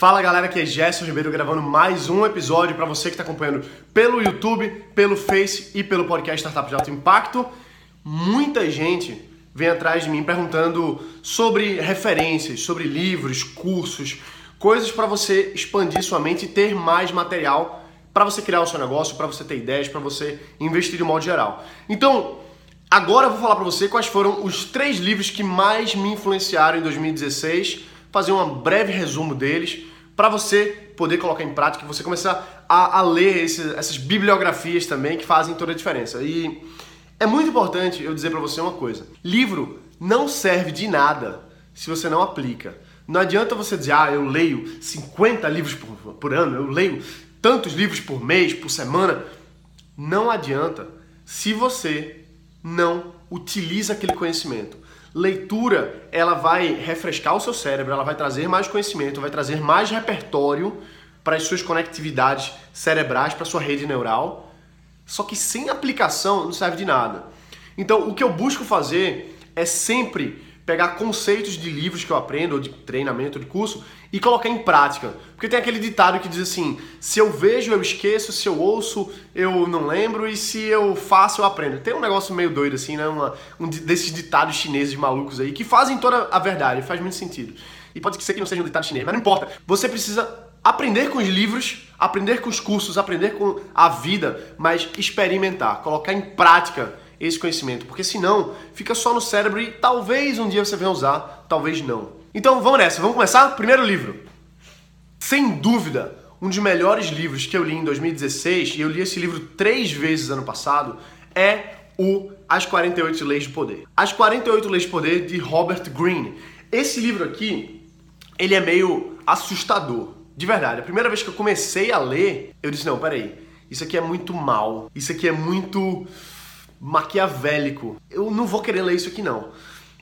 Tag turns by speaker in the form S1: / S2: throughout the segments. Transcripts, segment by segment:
S1: Fala galera, aqui é Gerson Ribeiro gravando mais um episódio para você que está acompanhando pelo YouTube, pelo Face e pelo podcast Startup de Alto Impacto. Muita gente vem atrás de mim perguntando sobre referências, sobre livros, cursos, coisas para você expandir sua mente e ter mais material para você criar o seu negócio, para você ter ideias, para você investir de modo geral. Então, agora eu vou falar para você quais foram os três livros que mais me influenciaram em 2016, fazer um breve resumo deles para você poder colocar em prática, você começar a, a ler esse, essas bibliografias também que fazem toda a diferença. E é muito importante eu dizer para você uma coisa: livro não serve de nada se você não aplica. Não adianta você dizer, ah, eu leio 50 livros por, por ano, eu leio tantos livros por mês, por semana. Não adianta se você não utiliza aquele conhecimento. Leitura, ela vai refrescar o seu cérebro, ela vai trazer mais conhecimento, vai trazer mais repertório para as suas conectividades cerebrais, para a sua rede neural. Só que sem aplicação não serve de nada. Então, o que eu busco fazer é sempre pegar conceitos de livros que eu aprendo, ou de treinamento, de curso, e colocar em prática. Porque tem aquele ditado que diz assim: se eu vejo, eu esqueço, se eu ouço, eu não lembro, e se eu faço, eu aprendo. Tem um negócio meio doido assim, né? Uma, um desses ditados chineses malucos aí, que fazem toda a verdade, faz muito sentido. E pode ser que não seja um ditado chinês, mas não importa. Você precisa aprender com os livros, aprender com os cursos, aprender com a vida, mas experimentar, colocar em prática esse conhecimento, porque senão fica só no cérebro e talvez um dia você venha usar, talvez não. Então vamos nessa, vamos começar? Primeiro livro. Sem dúvida, um dos melhores livros que eu li em 2016, e eu li esse livro três vezes ano passado, é o As 48 Leis do Poder. As 48 Leis do Poder de Robert Greene. Esse livro aqui, ele é meio assustador. De verdade, a primeira vez que eu comecei a ler, eu disse, não, peraí, isso aqui é muito mal, isso aqui é muito maquiavélico. Eu não vou querer ler isso aqui não.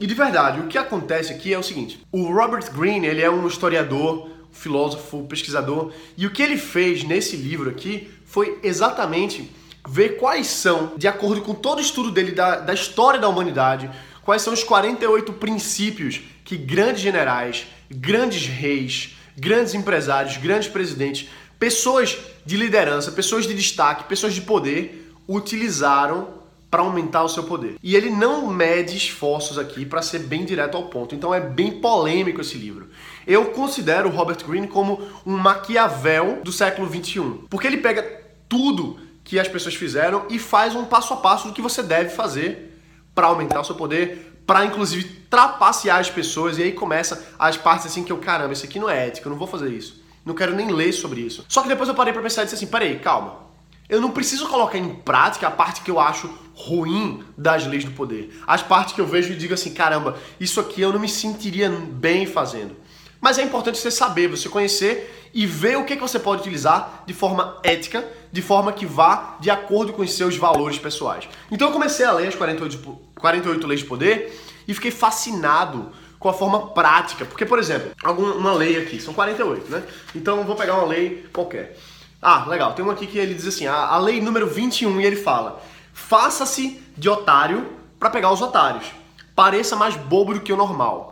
S1: E de verdade, o que acontece aqui é o seguinte: o Robert Greene, ele é um historiador, filósofo, pesquisador, e o que ele fez nesse livro aqui foi exatamente ver quais são, de acordo com todo o estudo dele da, da história da humanidade, quais são os 48 princípios que grandes generais, grandes reis, grandes empresários, grandes presidentes, pessoas de liderança, pessoas de destaque, pessoas de poder utilizaram para aumentar o seu poder. E ele não mede esforços aqui para ser bem direto ao ponto. Então é bem polêmico esse livro. Eu considero o Robert Greene como um Maquiavel do século 21, porque ele pega tudo que as pessoas fizeram e faz um passo a passo do que você deve fazer para aumentar o seu poder, para inclusive trapacear as pessoas e aí começa as partes assim que eu, caramba, isso aqui não é ético, eu não vou fazer isso. Não quero nem ler sobre isso. Só que depois eu parei para pensar e disse assim, peraí, calma. Eu não preciso colocar em prática a parte que eu acho ruim das leis do poder. As partes que eu vejo e digo assim, caramba, isso aqui eu não me sentiria bem fazendo. Mas é importante você saber, você conhecer e ver o que, que você pode utilizar de forma ética, de forma que vá de acordo com os seus valores pessoais. Então eu comecei a ler as 48, 48 leis de poder e fiquei fascinado com a forma prática. Porque, por exemplo, alguma lei aqui, são 48, né? Então eu vou pegar uma lei qualquer. Ah, legal. Tem uma aqui que ele diz assim: a, a lei número 21, e ele fala: faça-se de otário para pegar os otários. Pareça mais bobo do que o normal.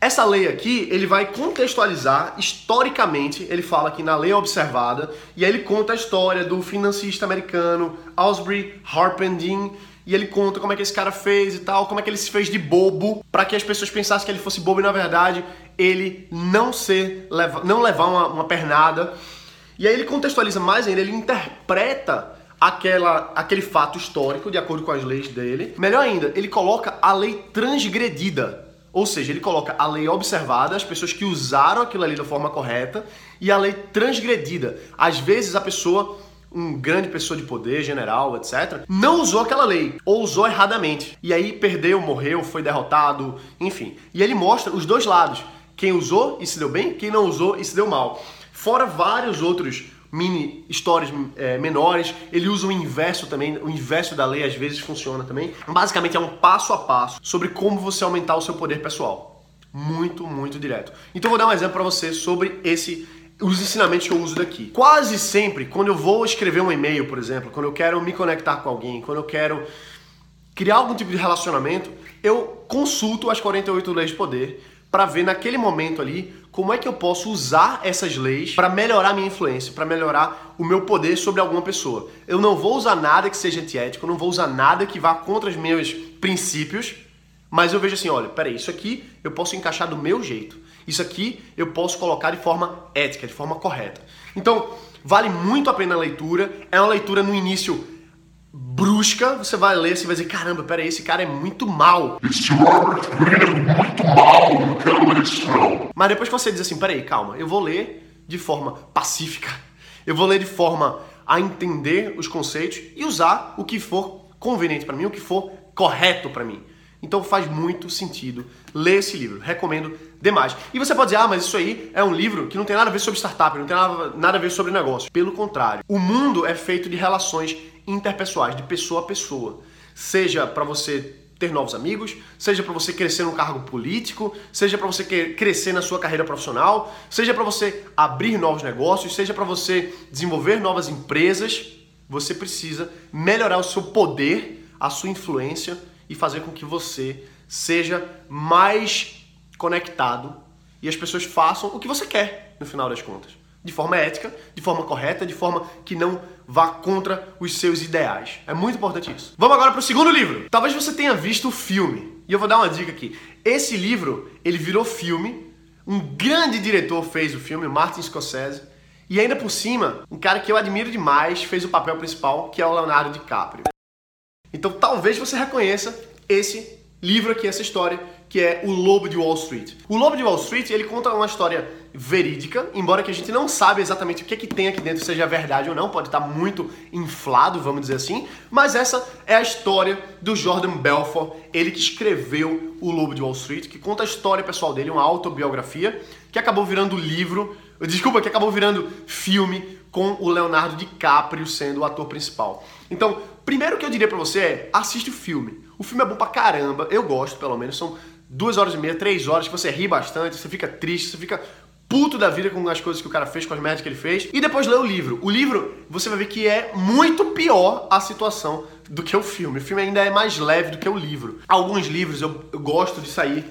S1: Essa lei aqui, ele vai contextualizar historicamente, ele fala aqui na lei observada, e aí ele conta a história do financista americano Osbury Harpending, e ele conta como é que esse cara fez e tal, como é que ele se fez de bobo, para que as pessoas pensassem que ele fosse bobo e na verdade ele não ser não levar uma, uma pernada. E aí ele contextualiza mais ainda, ele interpreta aquela, aquele fato histórico de acordo com as leis dele. Melhor ainda, ele coloca a lei transgredida. Ou seja, ele coloca a lei observada, as pessoas que usaram aquilo ali da forma correta, e a lei transgredida. Às vezes a pessoa um grande pessoa de poder, general, etc., não usou aquela lei, ou usou erradamente. E aí perdeu, morreu, foi derrotado, enfim. E ele mostra os dois lados. Quem usou e se deu bem, quem não usou e se deu mal. Fora vários outros mini histórias é, menores, ele usa o inverso também, o inverso da lei às vezes funciona também. Basicamente é um passo a passo sobre como você aumentar o seu poder pessoal. Muito, muito direto. Então vou dar um exemplo para você sobre esse os ensinamentos que eu uso daqui. Quase sempre, quando eu vou escrever um e-mail, por exemplo, quando eu quero me conectar com alguém, quando eu quero criar algum tipo de relacionamento, eu consulto as 48 leis de poder para ver naquele momento ali como é que eu posso usar essas leis para melhorar minha influência, para melhorar o meu poder sobre alguma pessoa. Eu não vou usar nada que seja antiético, não vou usar nada que vá contra os meus princípios, mas eu vejo assim, olha, peraí, isso aqui eu posso encaixar do meu jeito. Isso aqui eu posso colocar de forma ética, de forma correta. Então, vale muito a pena a leitura. É uma leitura no início brusca, você vai ler, você vai dizer, caramba, peraí, esse cara é muito mal.
S2: Esse Robert Greene é muito mal, não quero ler isso não.
S1: Mas depois que você diz assim, peraí, calma, eu vou ler de forma pacífica, eu vou ler de forma a entender os conceitos e usar o que for conveniente para mim, o que for correto para mim. Então faz muito sentido ler esse livro. Recomendo demais. E você pode dizer, ah, mas isso aí é um livro que não tem nada a ver sobre startup, não tem nada, a ver sobre negócio. Pelo contrário, o mundo é feito de relações interpessoais, de pessoa a pessoa. Seja para você ter novos amigos, seja para você crescer no cargo político, seja para você crescer na sua carreira profissional, seja para você abrir novos negócios, seja para você desenvolver novas empresas, você precisa melhorar o seu poder, a sua influência e fazer com que você seja mais conectado e as pessoas façam o que você quer no final das contas. De forma ética, de forma correta, de forma que não vá contra os seus ideais. É muito importante isso. Vamos agora para o segundo livro. Talvez você tenha visto o filme. E eu vou dar uma dica aqui. Esse livro, ele virou filme. Um grande diretor fez o filme, Martin Scorsese. E ainda por cima, um cara que eu admiro demais fez o papel principal, que é o Leonardo DiCaprio. Então talvez você reconheça esse livro aqui, essa história, que é O Lobo de Wall Street. O Lobo de Wall Street, ele conta uma história verídica, embora que a gente não sabe exatamente o que, é que tem aqui dentro, seja verdade ou não, pode estar muito inflado, vamos dizer assim, mas essa é a história do Jordan Belfort, ele que escreveu O Lobo de Wall Street, que conta a história pessoal dele, uma autobiografia, que acabou virando livro, desculpa, que acabou virando filme com o Leonardo DiCaprio sendo o ator principal. Então, primeiro que eu diria para você é, assiste o filme. O filme é bom pra caramba, eu gosto pelo menos, são duas horas e meia, três horas que você ri bastante, você fica triste, você fica puto da vida com as coisas que o cara fez, com as merdas que ele fez, e depois lê o livro. O livro, você vai ver que é muito pior a situação do que o filme. O filme ainda é mais leve do que o livro. Alguns livros eu, eu gosto de sair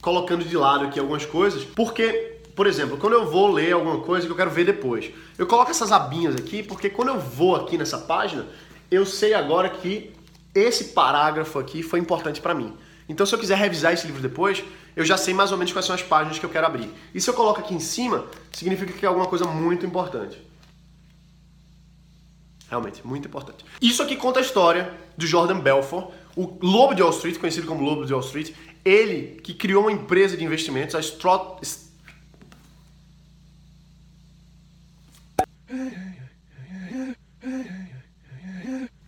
S1: colocando de lado aqui algumas coisas, porque por exemplo, quando eu vou ler alguma coisa que eu quero ver depois, eu coloco essas abinhas aqui porque quando eu vou aqui nessa página, eu sei agora que esse parágrafo aqui foi importante para mim. Então, se eu quiser revisar esse livro depois, eu já sei mais ou menos quais são as páginas que eu quero abrir. E se eu coloco aqui em cima, significa que é alguma coisa muito importante. Realmente, muito importante. Isso aqui conta a história do Jordan Belfort, o Lobo de Wall Street, conhecido como Lobo de Wall Street. Ele que criou uma empresa de investimentos, a Strot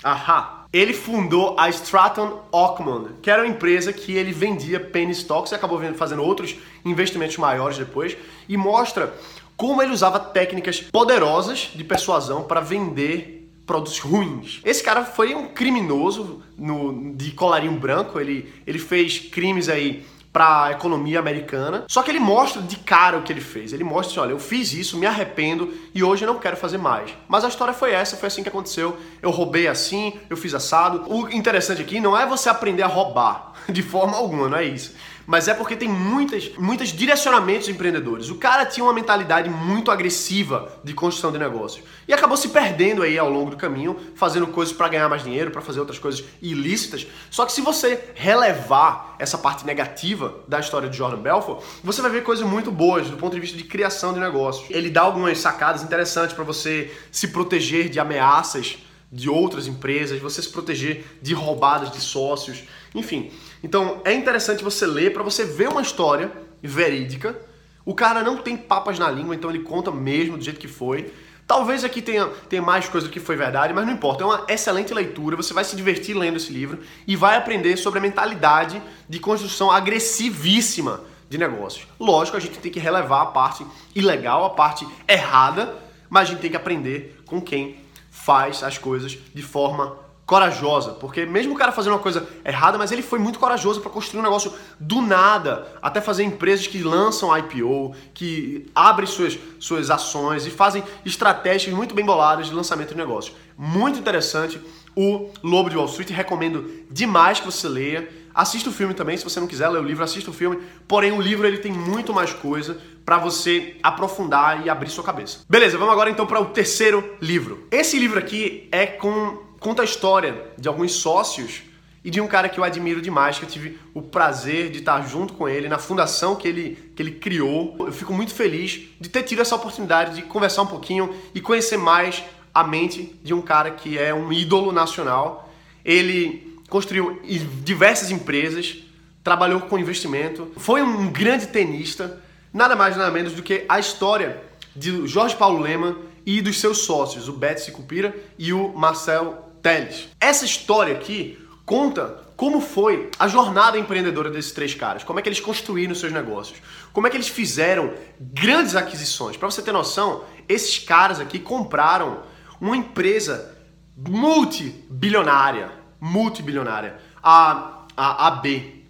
S1: Ahá. Ele fundou a Stratton Ockman, que era uma empresa que ele vendia penny stocks e acabou fazendo outros investimentos maiores depois, e mostra como ele usava técnicas poderosas de persuasão para vender produtos ruins. Esse cara foi um criminoso no, de colarinho branco, ele, ele fez crimes aí para a economia americana. Só que ele mostra de cara o que ele fez. Ele mostra assim, olha, eu fiz isso, me arrependo e hoje não quero fazer mais. Mas a história foi essa, foi assim que aconteceu. Eu roubei assim, eu fiz assado. O interessante aqui não é você aprender a roubar de forma alguma, não é isso mas é porque tem muitas, muitos direcionamentos empreendedores. O cara tinha uma mentalidade muito agressiva de construção de negócios e acabou se perdendo aí ao longo do caminho, fazendo coisas para ganhar mais dinheiro, para fazer outras coisas ilícitas. Só que se você relevar essa parte negativa da história de Jordan Belfort, você vai ver coisas muito boas do ponto de vista de criação de negócios. Ele dá algumas sacadas interessantes para você se proteger de ameaças de outras empresas, você se proteger de roubadas de sócios, enfim. Então é interessante você ler para você ver uma história verídica. O cara não tem papas na língua, então ele conta mesmo do jeito que foi. Talvez aqui tenha, tenha mais coisa do que foi verdade, mas não importa. É uma excelente leitura. Você vai se divertir lendo esse livro e vai aprender sobre a mentalidade de construção agressivíssima de negócios. Lógico, a gente tem que relevar a parte ilegal, a parte errada, mas a gente tem que aprender com quem faz as coisas de forma corajosa, porque mesmo o cara fazendo uma coisa errada, mas ele foi muito corajoso para construir um negócio do nada, até fazer empresas que lançam IPO, que abrem suas, suas ações e fazem estratégias muito bem boladas de lançamento de negócio. Muito interessante o Lobo de Wall Street, recomendo demais que você leia. Assista o filme também, se você não quiser ler o livro, assista o filme. Porém, o livro ele tem muito mais coisa para você aprofundar e abrir sua cabeça. Beleza, vamos agora então para o terceiro livro. Esse livro aqui é com conta a história de alguns sócios e de um cara que eu admiro demais, que eu tive o prazer de estar junto com ele na fundação que ele, que ele criou. Eu fico muito feliz de ter tido essa oportunidade de conversar um pouquinho e conhecer mais a mente de um cara que é um ídolo nacional. Ele construiu diversas empresas, trabalhou com investimento, foi um grande tenista, nada mais nada menos do que a história de Jorge Paulo Lema e dos seus sócios, o Beto Sicupira e o Marcel Teles. Essa história aqui conta como foi a jornada empreendedora desses três caras, como é que eles construíram seus negócios, como é que eles fizeram grandes aquisições. Para você ter noção, esses caras aqui compraram uma empresa multibilionária, multibilionária, a, a AB.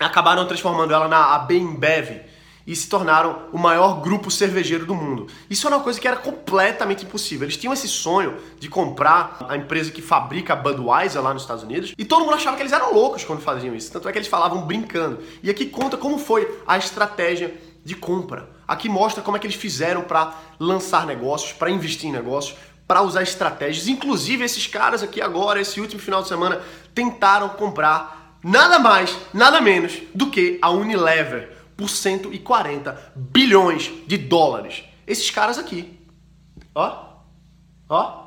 S1: Acabaram transformando ela na AB Embev e se tornaram o maior grupo cervejeiro do mundo. Isso era uma coisa que era completamente impossível. Eles tinham esse sonho de comprar a empresa que fabrica a Budweiser lá nos Estados Unidos e todo mundo achava que eles eram loucos quando faziam isso. Tanto é que eles falavam brincando. E aqui conta como foi a estratégia de compra. Aqui mostra como é que eles fizeram para lançar negócios, para investir em negócios, para usar estratégias. Inclusive esses caras aqui agora, esse último final de semana, tentaram comprar nada mais, nada menos do que a Unilever por 140 bilhões de dólares. Esses caras aqui, ó, ó,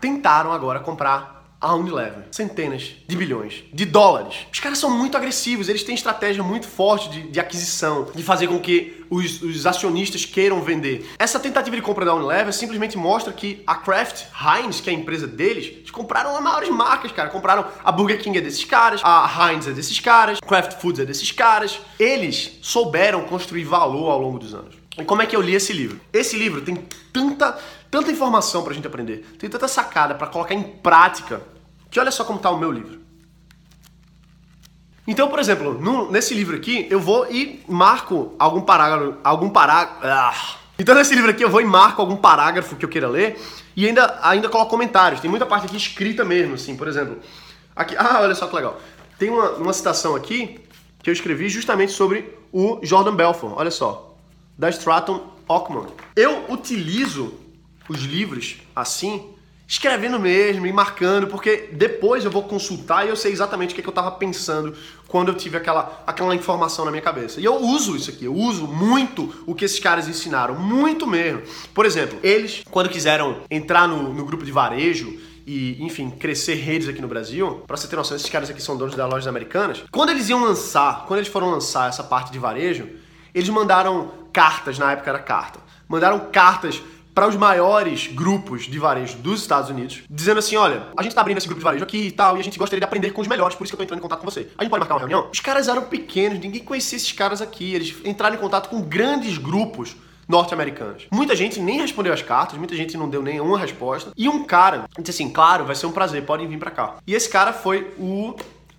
S1: tentaram agora comprar a Unilever. Centenas de bilhões de dólares. Os caras são muito agressivos, eles têm estratégia muito forte de, de aquisição, de fazer com que os, os, acionistas queiram vender. Essa tentativa de compra da Unilever simplesmente mostra que a Kraft Heinz, que é a empresa deles, eles compraram as maiores marcas, cara. Compraram a Burger King é desses caras, a Heinz é desses caras, Kraft Foods é desses caras. Eles souberam construir valor ao longo dos anos. E como é que eu li esse livro? Esse livro tem tanta, tanta informação pra gente aprender, tem tanta sacada para colocar em prática, que olha só como tá o meu livro. Então, por exemplo, no, nesse livro aqui, eu vou e marco algum parágrafo, algum parágrafo. Ah. Então, nesse livro aqui, eu vou e marco algum parágrafo que eu queira ler e ainda, ainda coloco comentários. Tem muita parte aqui escrita mesmo, assim, por exemplo. Aqui, ah, olha só que legal. Tem uma, uma citação aqui que eu escrevi justamente sobre o Jordan Belfort. Olha só da Stratton Ockman. Eu utilizo os livros assim, escrevendo mesmo e marcando, porque depois eu vou consultar e eu sei exatamente o que, é que eu estava pensando quando eu tive aquela, aquela informação na minha cabeça. E eu uso isso aqui, eu uso muito o que esses caras ensinaram, muito mesmo. Por exemplo, eles, quando quiseram entrar no, no grupo de varejo, e, enfim, crescer redes aqui no Brasil, para você ter noção, esses caras aqui são donos das lojas americanas. Quando eles iam lançar, quando eles foram lançar essa parte de varejo, eles mandaram cartas, na época era carta, mandaram cartas para os maiores grupos de varejo dos Estados Unidos, dizendo assim: olha, a gente tá abrindo esse grupo de varejo aqui e tal, e a gente gostaria de aprender com os melhores, por isso que eu tô entrando em contato com você. A gente pode marcar uma reunião? Os caras eram pequenos, ninguém conhecia esses caras aqui, eles entraram em contato com grandes grupos norte-americanos. Muita gente nem respondeu as cartas, muita gente não deu nenhuma resposta. E um cara disse assim: claro, vai ser um prazer, podem vir para cá. E esse cara foi o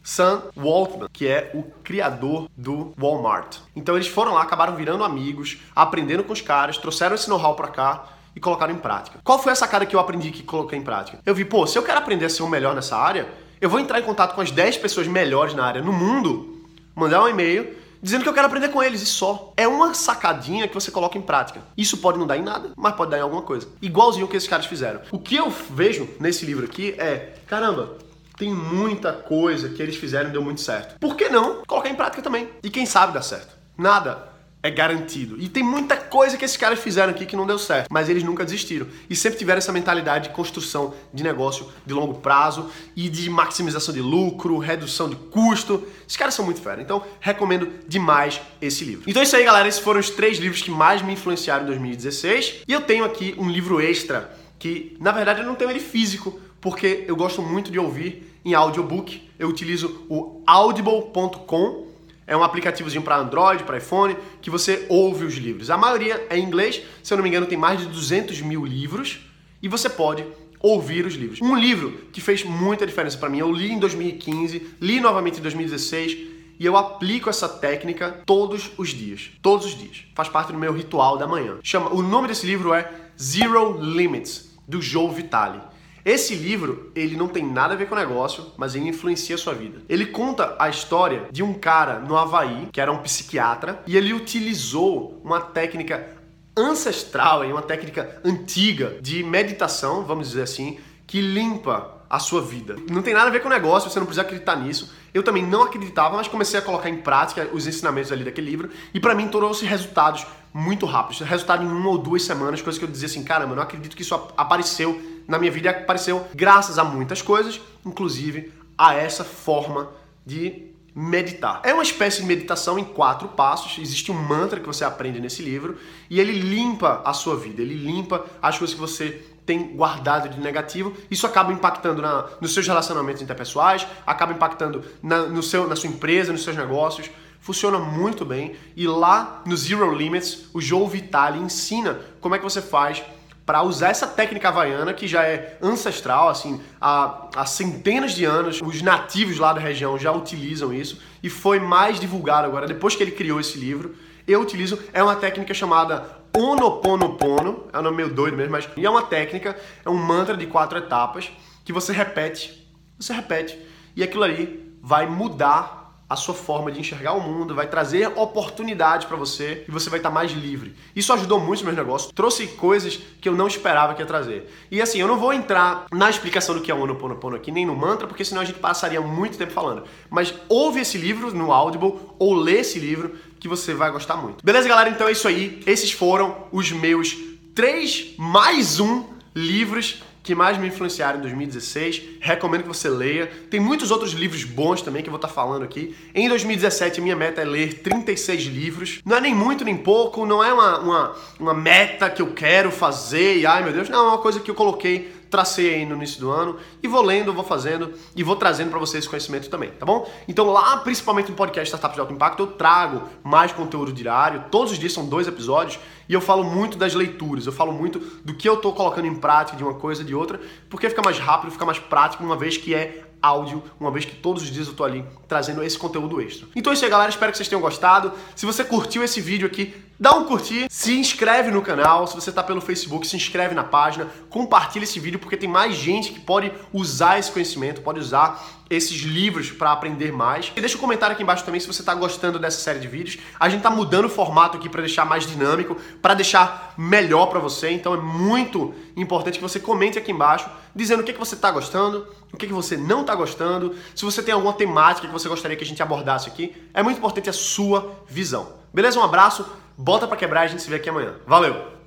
S1: Sam Waltman, que é o criador do Walmart. Então eles foram lá, acabaram virando amigos, aprendendo com os caras, trouxeram esse know-how para cá e colocaram em prática. Qual foi essa cara que eu aprendi que coloquei em prática? Eu vi, pô, se eu quero aprender a ser o melhor nessa área, eu vou entrar em contato com as 10 pessoas melhores na área no mundo, mandar um e-mail dizendo que eu quero aprender com eles e só. É uma sacadinha que você coloca em prática. Isso pode não dar em nada, mas pode dar em alguma coisa. Igualzinho o que esses caras fizeram. O que eu vejo nesse livro aqui é, caramba, tem muita coisa que eles fizeram e deu muito certo. Por que não colocar em prática também? E quem sabe dá certo? Nada é garantido. E tem muita coisa que esses caras fizeram aqui que não deu certo, mas eles nunca desistiram. E sempre tiveram essa mentalidade de construção de negócio de longo prazo e de maximização de lucro, redução de custo. Esses caras são muito fera. Então, recomendo demais esse livro. Então é isso aí, galera. Esses foram os três livros que mais me influenciaram em 2016. E eu tenho aqui um livro extra que, na verdade, eu não tenho ele físico, porque eu gosto muito de ouvir em audiobook. Eu utilizo o audible.com, é um aplicativozinho para Android, para iPhone, que você ouve os livros. A maioria é em inglês, se eu não me engano, tem mais de 200 mil livros e você pode ouvir os livros. Um livro que fez muita diferença para mim, eu li em 2015, li novamente em 2016 e eu aplico essa técnica todos os dias. Todos os dias. Faz parte do meu ritual da manhã. Chama, o nome desse livro é Zero Limits, do Joe Vitale. Esse livro, ele não tem nada a ver com o negócio, mas ele influencia a sua vida. Ele conta a história de um cara no Havaí, que era um psiquiatra, e ele utilizou uma técnica ancestral, uma técnica antiga de meditação, vamos dizer assim, que limpa a sua vida. Não tem nada a ver com o negócio, você não precisa acreditar nisso. Eu também não acreditava, mas comecei a colocar em prática os ensinamentos ali daquele livro e para mim trouxe resultados muito rápidos. Resultado em uma ou duas semanas, coisas que eu dizia assim, caramba, não acredito que isso apareceu na minha vida apareceu graças a muitas coisas, inclusive a essa forma de meditar. É uma espécie de meditação em quatro passos. Existe um mantra que você aprende nesse livro e ele limpa a sua vida, ele limpa as coisas que você tem guardado de negativo. Isso acaba impactando na, nos seus relacionamentos interpessoais, acaba impactando na, no seu, na sua empresa, nos seus negócios. Funciona muito bem. E lá no Zero Limits, o Joe Vitale ensina como é que você faz para usar essa técnica havaiana que já é ancestral, assim, há, há, centenas de anos, os nativos lá da região já utilizam isso e foi mais divulgado agora, depois que ele criou esse livro. Eu utilizo, é uma técnica chamada Onoponopono, é um nome meio doido mesmo, mas é uma técnica, é um mantra de quatro etapas que você repete, você repete, e aquilo ali vai mudar a sua forma de enxergar o mundo, vai trazer oportunidades para você e você vai estar tá mais livre. Isso ajudou muito meus negócios, trouxe coisas que eu não esperava que ia trazer. E assim, eu não vou entrar na explicação do que é o Ho'oponopono aqui, nem no mantra, porque senão a gente passaria muito tempo falando. Mas ouve esse livro no Audible ou lê esse livro que você vai gostar muito. Beleza, galera? Então é isso aí. Esses foram os meus três mais um livros que mais me influenciaram em 2016. Recomendo que você leia. Tem muitos outros livros bons também que eu vou estar falando aqui. Em 2017, minha meta é ler 36 livros. Não é nem muito nem pouco, não é uma, uma, uma meta que eu quero fazer e ai meu Deus, não, é uma coisa que eu coloquei tracei aí no início do ano e vou lendo, vou fazendo e vou trazendo para vocês conhecimento também, tá bom? Então lá, principalmente no podcast Startups de Alto Impacto, eu trago mais conteúdo diário, todos os dias são dois episódios e eu falo muito das leituras, eu falo muito do que eu tô colocando em prática de uma coisa de outra, porque fica mais rápido, fica mais prático, uma vez que é áudio, uma vez que todos os dias eu tô ali trazendo esse conteúdo extra. Então é isso aí, galera. Espero que vocês tenham gostado. Se você curtiu esse vídeo aqui, dá um curtir, se inscreve no canal. Se você tá pelo Facebook, se inscreve na página, compartilha esse vídeo porque tem mais gente que pode usar esse conhecimento, pode usar esses livros para aprender mais. E deixa um comentário aqui embaixo também se você está gostando dessa série de vídeos. A gente está mudando o formato aqui para deixar mais dinâmico, para deixar melhor para você. Então é muito importante que você comente aqui embaixo dizendo o que, que você está gostando, o que, que você não está gostando, se você tem alguma temática que você gostaria que a gente abordasse aqui. É muito importante a sua visão. Beleza? Um abraço, bota para quebrar a gente se vê aqui amanhã. Valeu!